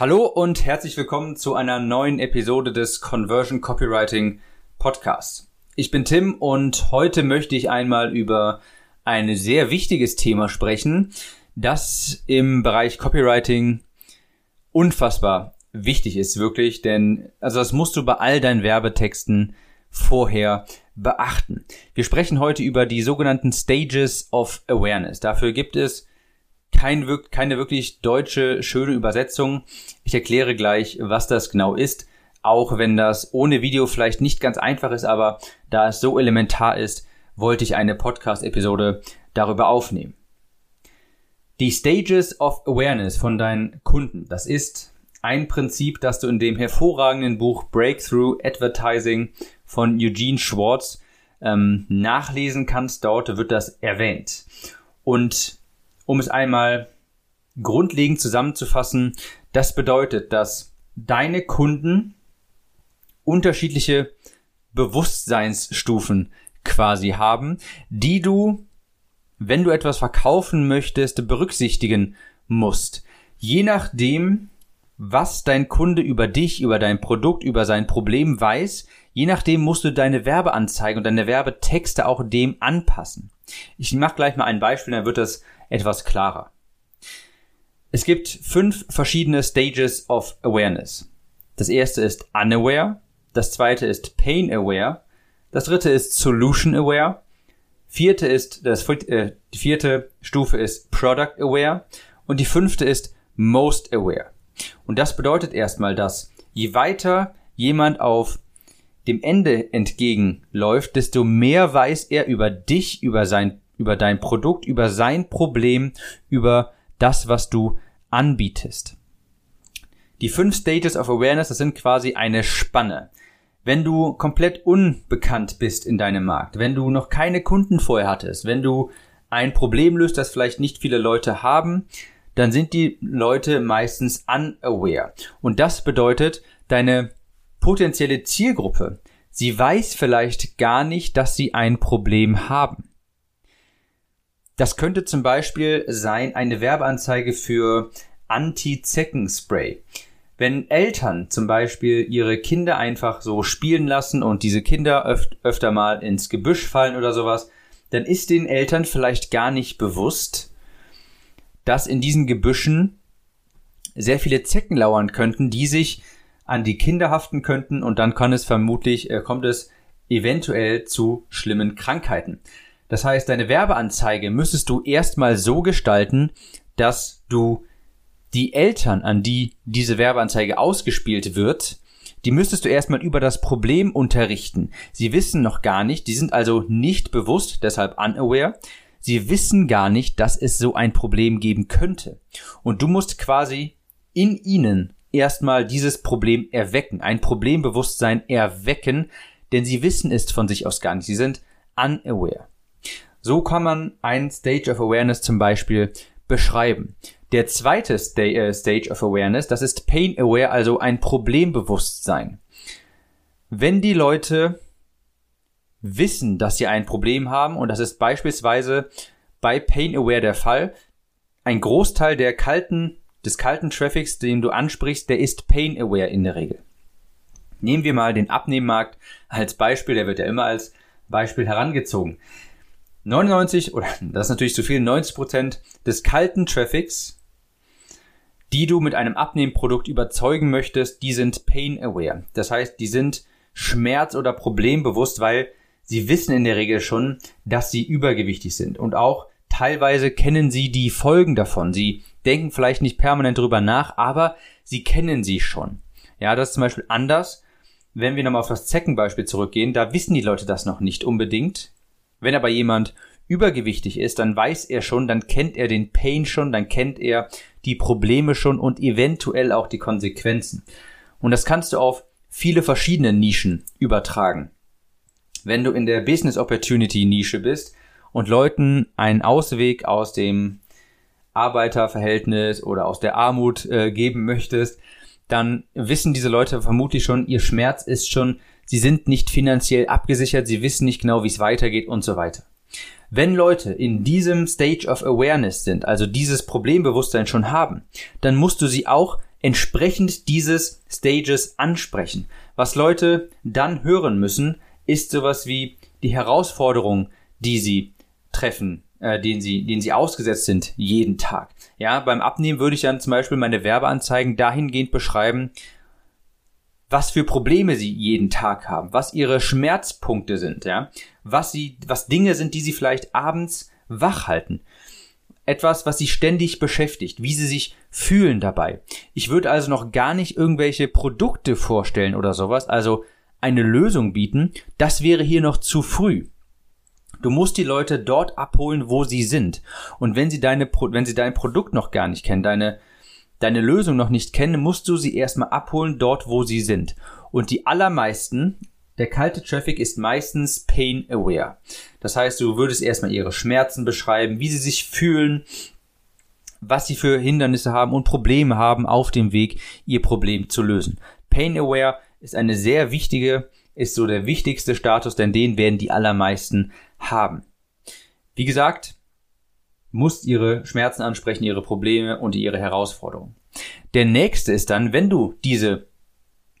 Hallo und herzlich willkommen zu einer neuen Episode des Conversion Copywriting Podcasts. Ich bin Tim und heute möchte ich einmal über ein sehr wichtiges Thema sprechen, das im Bereich Copywriting unfassbar wichtig ist, wirklich, denn also das musst du bei all deinen Werbetexten vorher beachten. Wir sprechen heute über die sogenannten Stages of Awareness. Dafür gibt es kein, keine wirklich deutsche schöne Übersetzung. Ich erkläre gleich, was das genau ist, auch wenn das ohne Video vielleicht nicht ganz einfach ist, aber da es so elementar ist, wollte ich eine Podcast-Episode darüber aufnehmen. Die Stages of Awareness von deinen Kunden, das ist ein Prinzip, das du in dem hervorragenden Buch Breakthrough Advertising von Eugene Schwartz ähm, nachlesen kannst. Dort wird das erwähnt. Und um es einmal grundlegend zusammenzufassen, das bedeutet, dass deine Kunden unterschiedliche Bewusstseinsstufen quasi haben, die du, wenn du etwas verkaufen möchtest, berücksichtigen musst. Je nachdem, was dein Kunde über dich, über dein Produkt, über sein Problem weiß, je nachdem musst du deine Werbeanzeigen und deine Werbetexte auch dem anpassen. Ich mache gleich mal ein Beispiel, dann wird das etwas klarer. Es gibt fünf verschiedene Stages of Awareness. Das erste ist Unaware, das zweite ist Pain Aware, das dritte ist Solution Aware, vierte ist das äh, die vierte Stufe ist Product Aware und die fünfte ist Most Aware. Und das bedeutet erstmal, dass je weiter jemand auf dem Ende entgegenläuft, desto mehr weiß er über dich, über sein über dein Produkt, über sein Problem, über das, was du anbietest. Die fünf Stages of Awareness, das sind quasi eine Spanne. Wenn du komplett unbekannt bist in deinem Markt, wenn du noch keine Kunden vorher hattest, wenn du ein Problem löst, das vielleicht nicht viele Leute haben, dann sind die Leute meistens unaware. Und das bedeutet, deine potenzielle Zielgruppe, sie weiß vielleicht gar nicht, dass sie ein Problem haben. Das könnte zum Beispiel sein eine Werbeanzeige für Anti-Zeckenspray. Wenn Eltern zum Beispiel ihre Kinder einfach so spielen lassen und diese Kinder öf öfter mal ins Gebüsch fallen oder sowas, dann ist den Eltern vielleicht gar nicht bewusst, dass in diesen Gebüschen sehr viele Zecken lauern könnten, die sich an die Kinder haften könnten und dann kann es vermutlich, äh, kommt es eventuell zu schlimmen Krankheiten. Das heißt, deine Werbeanzeige müsstest du erstmal so gestalten, dass du die Eltern, an die diese Werbeanzeige ausgespielt wird, die müsstest du erstmal über das Problem unterrichten. Sie wissen noch gar nicht, die sind also nicht bewusst, deshalb unaware. Sie wissen gar nicht, dass es so ein Problem geben könnte. Und du musst quasi in ihnen erstmal dieses Problem erwecken, ein Problembewusstsein erwecken, denn sie wissen es von sich aus gar nicht. Sie sind unaware. So kann man ein Stage of Awareness zum Beispiel beschreiben. Der zweite äh, Stage of Awareness, das ist Pain Aware, also ein Problembewusstsein. Wenn die Leute wissen, dass sie ein Problem haben, und das ist beispielsweise bei Pain Aware der Fall, ein Großteil der kalten, des kalten Traffics, den du ansprichst, der ist Pain Aware in der Regel. Nehmen wir mal den Abnehmmarkt als Beispiel, der wird ja immer als Beispiel herangezogen. 99 oder das ist natürlich zu viel, 90 Prozent des kalten Traffics, die du mit einem Abnehmprodukt überzeugen möchtest, die sind pain aware. Das heißt, die sind schmerz- oder problembewusst, weil sie wissen in der Regel schon, dass sie übergewichtig sind und auch teilweise kennen sie die Folgen davon. Sie denken vielleicht nicht permanent drüber nach, aber sie kennen sie schon. Ja, das ist zum Beispiel anders. Wenn wir nochmal auf das Zeckenbeispiel zurückgehen, da wissen die Leute das noch nicht unbedingt. Wenn aber jemand übergewichtig ist, dann weiß er schon, dann kennt er den Pain schon, dann kennt er die Probleme schon und eventuell auch die Konsequenzen. Und das kannst du auf viele verschiedene Nischen übertragen. Wenn du in der Business Opportunity Nische bist und Leuten einen Ausweg aus dem Arbeiterverhältnis oder aus der Armut äh, geben möchtest, dann wissen diese Leute vermutlich schon, ihr Schmerz ist schon sie sind nicht finanziell abgesichert, sie wissen nicht genau, wie es weitergeht und so weiter. Wenn Leute in diesem Stage of Awareness sind, also dieses Problembewusstsein schon haben, dann musst du sie auch entsprechend dieses Stages ansprechen. Was Leute dann hören müssen, ist sowas wie die Herausforderung, die sie treffen, äh, denen sie, denen sie ausgesetzt sind jeden Tag. Ja, beim Abnehmen würde ich dann zum Beispiel meine Werbeanzeigen dahingehend beschreiben, was für Probleme sie jeden Tag haben, was ihre Schmerzpunkte sind, ja, was sie, was Dinge sind, die sie vielleicht abends wach halten. Etwas, was sie ständig beschäftigt, wie sie sich fühlen dabei. Ich würde also noch gar nicht irgendwelche Produkte vorstellen oder sowas, also eine Lösung bieten, das wäre hier noch zu früh. Du musst die Leute dort abholen, wo sie sind. Und wenn sie deine, wenn sie dein Produkt noch gar nicht kennen, deine, deine Lösung noch nicht kennen, musst du sie erstmal abholen dort, wo sie sind. Und die allermeisten, der kalte Traffic ist meistens pain aware. Das heißt, du würdest erstmal ihre Schmerzen beschreiben, wie sie sich fühlen, was sie für Hindernisse haben und Probleme haben auf dem Weg, ihr Problem zu lösen. Pain aware ist eine sehr wichtige, ist so der wichtigste Status, denn den werden die allermeisten haben. Wie gesagt, musst ihre Schmerzen ansprechen, ihre Probleme und ihre Herausforderungen. Der nächste ist dann, wenn du diese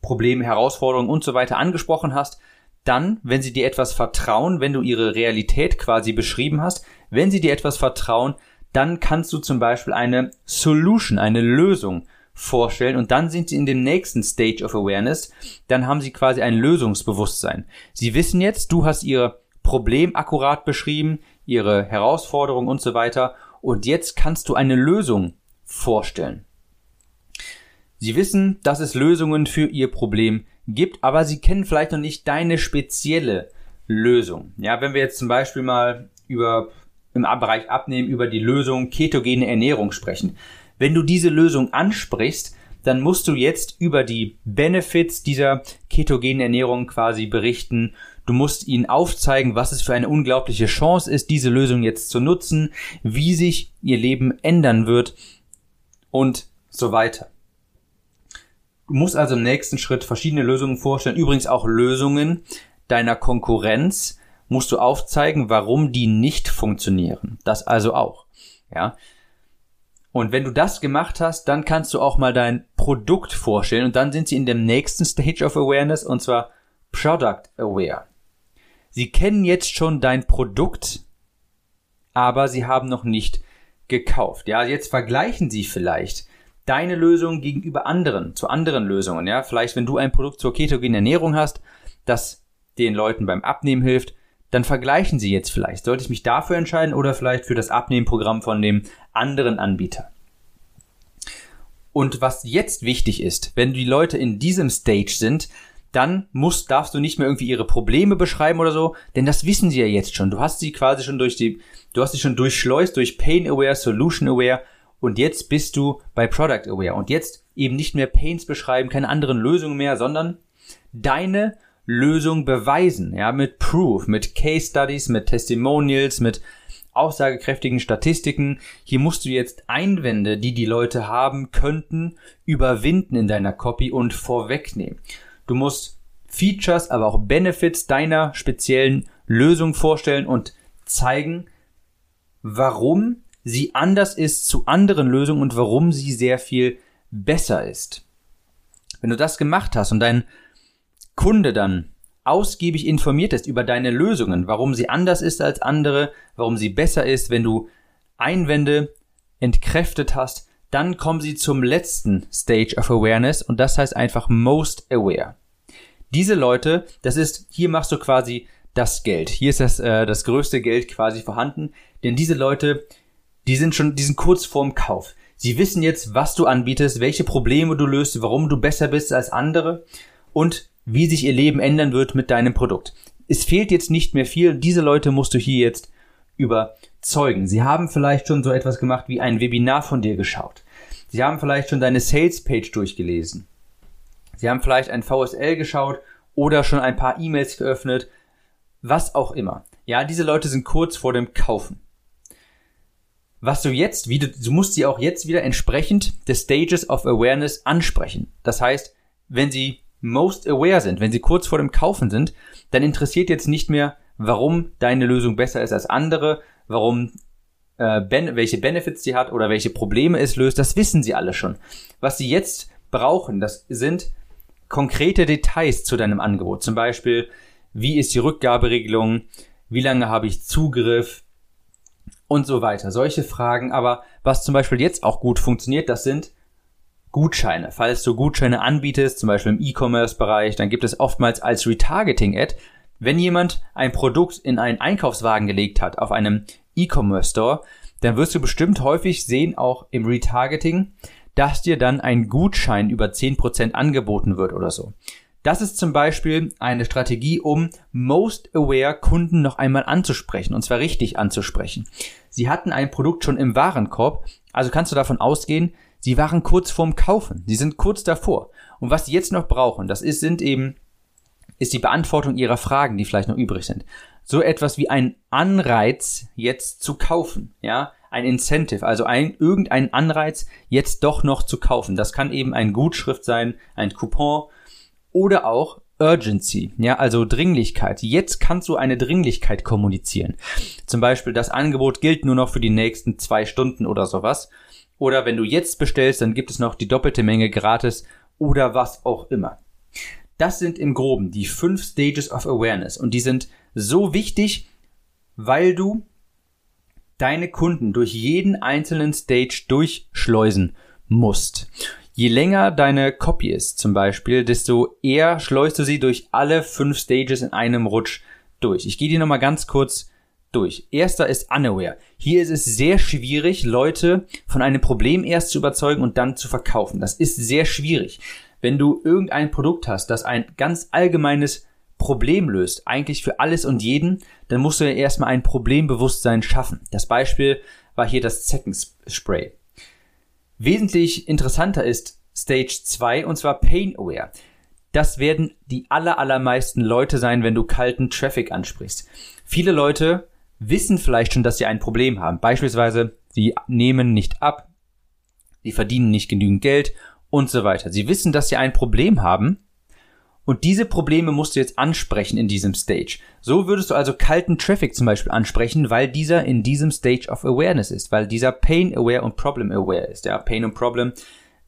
Probleme, Herausforderungen und so weiter angesprochen hast, dann, wenn sie dir etwas vertrauen, wenn du ihre Realität quasi beschrieben hast, wenn sie dir etwas vertrauen, dann kannst du zum Beispiel eine Solution, eine Lösung vorstellen und dann sind sie in dem nächsten Stage of Awareness, dann haben sie quasi ein Lösungsbewusstsein. Sie wissen jetzt, du hast ihr Problem akkurat beschrieben, ihre Herausforderung und so weiter. Und jetzt kannst du eine Lösung vorstellen. Sie wissen, dass es Lösungen für ihr Problem gibt, aber sie kennen vielleicht noch nicht deine spezielle Lösung. Ja, wenn wir jetzt zum Beispiel mal über im Bereich Abnehmen über die Lösung ketogene Ernährung sprechen. Wenn du diese Lösung ansprichst, dann musst du jetzt über die Benefits dieser ketogenen Ernährung quasi berichten. Du musst ihnen aufzeigen, was es für eine unglaubliche Chance ist, diese Lösung jetzt zu nutzen, wie sich ihr Leben ändern wird und so weiter. Du musst also im nächsten Schritt verschiedene Lösungen vorstellen, übrigens auch Lösungen deiner Konkurrenz musst du aufzeigen, warum die nicht funktionieren. Das also auch. Ja. Und wenn du das gemacht hast, dann kannst du auch mal dein Produkt vorstellen und dann sind sie in dem nächsten Stage of Awareness und zwar Product Aware. Sie kennen jetzt schon dein Produkt, aber sie haben noch nicht gekauft. Ja, jetzt vergleichen sie vielleicht deine Lösung gegenüber anderen, zu anderen Lösungen. Ja, vielleicht wenn du ein Produkt zur ketogenen Ernährung hast, das den Leuten beim Abnehmen hilft, dann vergleichen sie jetzt vielleicht. Sollte ich mich dafür entscheiden oder vielleicht für das Abnehmprogramm von dem anderen Anbieter? Und was jetzt wichtig ist, wenn die Leute in diesem Stage sind, dann musst, darfst du nicht mehr irgendwie ihre Probleme beschreiben oder so, denn das wissen sie ja jetzt schon. Du hast sie quasi schon durch die, du hast sie schon durchschleust durch Pain Aware, Solution Aware und jetzt bist du bei Product Aware und jetzt eben nicht mehr Pains beschreiben, keine anderen Lösungen mehr, sondern deine Lösung beweisen, ja, mit Proof, mit Case Studies, mit Testimonials, mit aussagekräftigen Statistiken. Hier musst du jetzt Einwände, die die Leute haben könnten, überwinden in deiner Copy und vorwegnehmen. Du musst Features, aber auch Benefits deiner speziellen Lösung vorstellen und zeigen, warum sie anders ist zu anderen Lösungen und warum sie sehr viel besser ist. Wenn du das gemacht hast und dein Kunde dann ausgiebig informiert ist über deine Lösungen, warum sie anders ist als andere, warum sie besser ist, wenn du Einwände entkräftet hast, dann kommen sie zum letzten Stage of Awareness und das heißt einfach most aware. Diese Leute, das ist, hier machst du quasi das Geld. Hier ist das, äh, das größte Geld quasi vorhanden, denn diese Leute, die sind schon, die sind kurz vorm Kauf. Sie wissen jetzt, was du anbietest, welche Probleme du löst, warum du besser bist als andere und wie sich ihr Leben ändern wird mit deinem Produkt. Es fehlt jetzt nicht mehr viel. Diese Leute musst du hier jetzt überzeugen. Sie haben vielleicht schon so etwas gemacht wie ein Webinar von dir geschaut. Sie haben vielleicht schon deine Sales Page durchgelesen. Sie haben vielleicht ein VSL geschaut oder schon ein paar E-Mails geöffnet. Was auch immer. Ja, diese Leute sind kurz vor dem Kaufen. Was du jetzt, wie du, du musst sie auch jetzt wieder entsprechend des Stages of Awareness ansprechen. Das heißt, wenn sie most aware sind, wenn sie kurz vor dem Kaufen sind, dann interessiert jetzt nicht mehr, warum deine Lösung besser ist als andere, warum äh, ben welche Benefits die hat oder welche Probleme es löst, das wissen sie alle schon. Was sie jetzt brauchen, das sind konkrete Details zu deinem Angebot. Zum Beispiel, wie ist die Rückgaberegelung, wie lange habe ich Zugriff und so weiter. Solche Fragen. Aber was zum Beispiel jetzt auch gut funktioniert, das sind Gutscheine. Falls du Gutscheine anbietest, zum Beispiel im E-Commerce-Bereich, dann gibt es oftmals als Retargeting-Ad, wenn jemand ein Produkt in einen Einkaufswagen gelegt hat auf einem E-Commerce-Store, dann wirst du bestimmt häufig sehen, auch im Retargeting, dass dir dann ein Gutschein über 10% angeboten wird oder so. Das ist zum Beispiel eine Strategie, um Most Aware Kunden noch einmal anzusprechen, und zwar richtig anzusprechen. Sie hatten ein Produkt schon im Warenkorb, also kannst du davon ausgehen, sie waren kurz vorm Kaufen, sie sind kurz davor. Und was sie jetzt noch brauchen, das ist, sind eben, ist die Beantwortung ihrer Fragen, die vielleicht noch übrig sind. So etwas wie ein Anreiz, jetzt zu kaufen, ja ein Incentive, also ein, irgendein Anreiz, jetzt doch noch zu kaufen. Das kann eben ein Gutschrift sein, ein Coupon oder auch Urgency, ja, also Dringlichkeit. Jetzt kannst du eine Dringlichkeit kommunizieren. Zum Beispiel, das Angebot gilt nur noch für die nächsten zwei Stunden oder sowas. Oder wenn du jetzt bestellst, dann gibt es noch die doppelte Menge gratis oder was auch immer. Das sind im Groben die fünf Stages of Awareness und die sind so wichtig, weil du deine Kunden durch jeden einzelnen Stage durchschleusen musst. Je länger deine Copy ist zum Beispiel, desto eher schleust du sie durch alle fünf Stages in einem Rutsch durch. Ich gehe die nochmal ganz kurz durch. Erster ist Unaware. Hier ist es sehr schwierig, Leute von einem Problem erst zu überzeugen und dann zu verkaufen. Das ist sehr schwierig. Wenn du irgendein Produkt hast, das ein ganz allgemeines Problem löst, eigentlich für alles und jeden, dann musst du ja erstmal ein Problembewusstsein schaffen. Das Beispiel war hier das Zeckenspray. Wesentlich interessanter ist Stage 2 und zwar Pain Aware. Das werden die aller, allermeisten Leute sein, wenn du kalten Traffic ansprichst. Viele Leute wissen vielleicht schon, dass sie ein Problem haben. Beispielsweise, sie nehmen nicht ab, sie verdienen nicht genügend Geld und so weiter. Sie wissen, dass sie ein Problem haben, und diese Probleme musst du jetzt ansprechen in diesem Stage. So würdest du also kalten Traffic zum Beispiel ansprechen, weil dieser in diesem Stage of Awareness ist, weil dieser Pain Aware und Problem Aware ist. Ja, Pain und Problem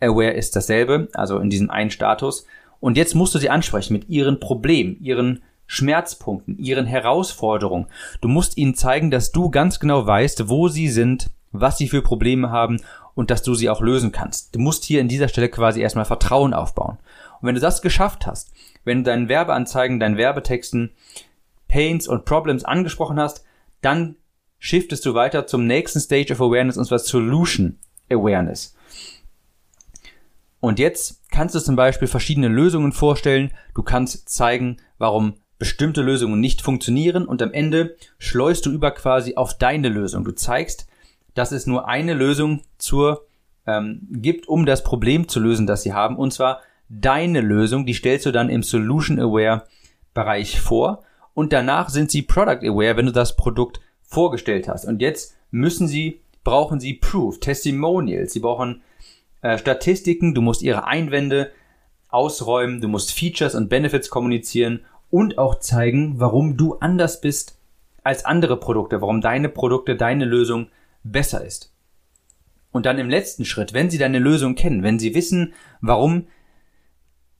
Aware ist dasselbe, also in diesem einen Status. Und jetzt musst du sie ansprechen mit ihren Problemen, ihren Schmerzpunkten, ihren Herausforderungen. Du musst ihnen zeigen, dass du ganz genau weißt, wo sie sind, was sie für Probleme haben und dass du sie auch lösen kannst. Du musst hier in dieser Stelle quasi erstmal Vertrauen aufbauen. Und wenn du das geschafft hast, wenn du deinen Werbeanzeigen, deinen Werbetexten Pains und Problems angesprochen hast, dann shiftest du weiter zum nächsten Stage of Awareness und zwar Solution Awareness. Und jetzt kannst du zum Beispiel verschiedene Lösungen vorstellen. Du kannst zeigen, warum bestimmte Lösungen nicht funktionieren und am Ende schleust du über quasi auf deine Lösung. Du zeigst, dass es nur eine Lösung zur ähm, gibt, um das Problem zu lösen, das sie haben, und zwar deine Lösung, die stellst du dann im Solution Aware Bereich vor und danach sind sie Product Aware, wenn du das Produkt vorgestellt hast. Und jetzt müssen sie, brauchen sie Proof, Testimonials, sie brauchen äh, Statistiken, du musst ihre Einwände ausräumen, du musst Features und Benefits kommunizieren und auch zeigen, warum du anders bist als andere Produkte, warum deine Produkte, deine Lösung besser ist. Und dann im letzten Schritt, wenn sie deine Lösung kennen, wenn sie wissen, warum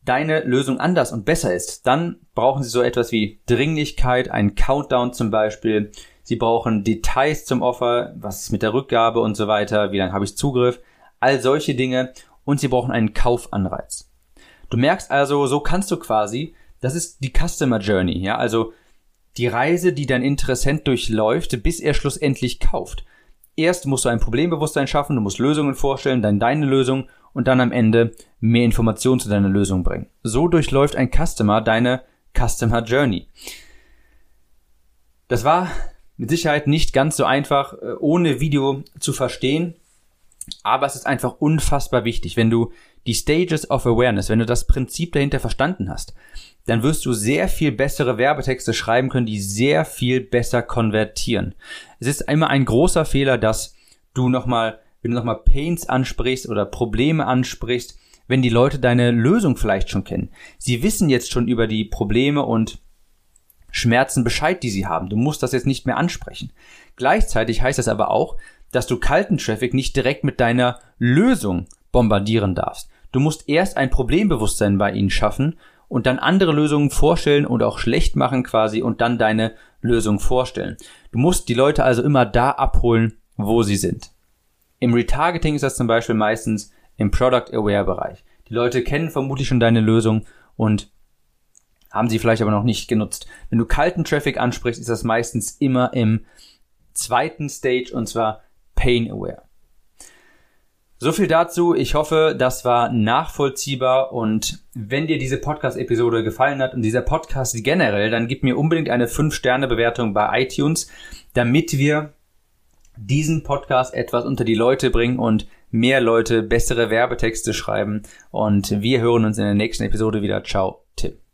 deine Lösung anders und besser ist, dann brauchen Sie so etwas wie Dringlichkeit, einen Countdown zum Beispiel. Sie brauchen Details zum Offer, was ist mit der Rückgabe und so weiter, wie lange habe ich Zugriff, all solche Dinge und Sie brauchen einen Kaufanreiz. Du merkst also, so kannst du quasi, das ist die Customer Journey, ja, also die Reise, die dein Interessent durchläuft, bis er schlussendlich kauft. Erst musst du ein Problembewusstsein schaffen, du musst Lösungen vorstellen, dann deine Lösung und dann am Ende mehr Informationen zu deiner Lösung bringen. So durchläuft ein Customer deine Customer Journey. Das war mit Sicherheit nicht ganz so einfach äh, ohne Video zu verstehen, aber es ist einfach unfassbar wichtig. Wenn du die Stages of Awareness, wenn du das Prinzip dahinter verstanden hast, dann wirst du sehr viel bessere Werbetexte schreiben können, die sehr viel besser konvertieren. Es ist immer ein großer Fehler, dass du nochmal wenn du nochmal Pains ansprichst oder Probleme ansprichst, wenn die Leute deine Lösung vielleicht schon kennen. Sie wissen jetzt schon über die Probleme und Schmerzen Bescheid, die sie haben. Du musst das jetzt nicht mehr ansprechen. Gleichzeitig heißt das aber auch, dass du kalten Traffic nicht direkt mit deiner Lösung bombardieren darfst. Du musst erst ein Problembewusstsein bei ihnen schaffen und dann andere Lösungen vorstellen und auch schlecht machen quasi und dann deine Lösung vorstellen. Du musst die Leute also immer da abholen, wo sie sind. Im Retargeting ist das zum Beispiel meistens im Product Aware Bereich. Die Leute kennen vermutlich schon deine Lösung und haben sie vielleicht aber noch nicht genutzt. Wenn du kalten Traffic ansprichst, ist das meistens immer im zweiten Stage und zwar Pain Aware. So viel dazu. Ich hoffe, das war nachvollziehbar und wenn dir diese Podcast-Episode gefallen hat und dieser Podcast generell, dann gib mir unbedingt eine 5-Sterne-Bewertung bei iTunes, damit wir diesen Podcast etwas unter die Leute bringen und mehr Leute bessere Werbetexte schreiben. Und wir hören uns in der nächsten Episode wieder. Ciao, Tim.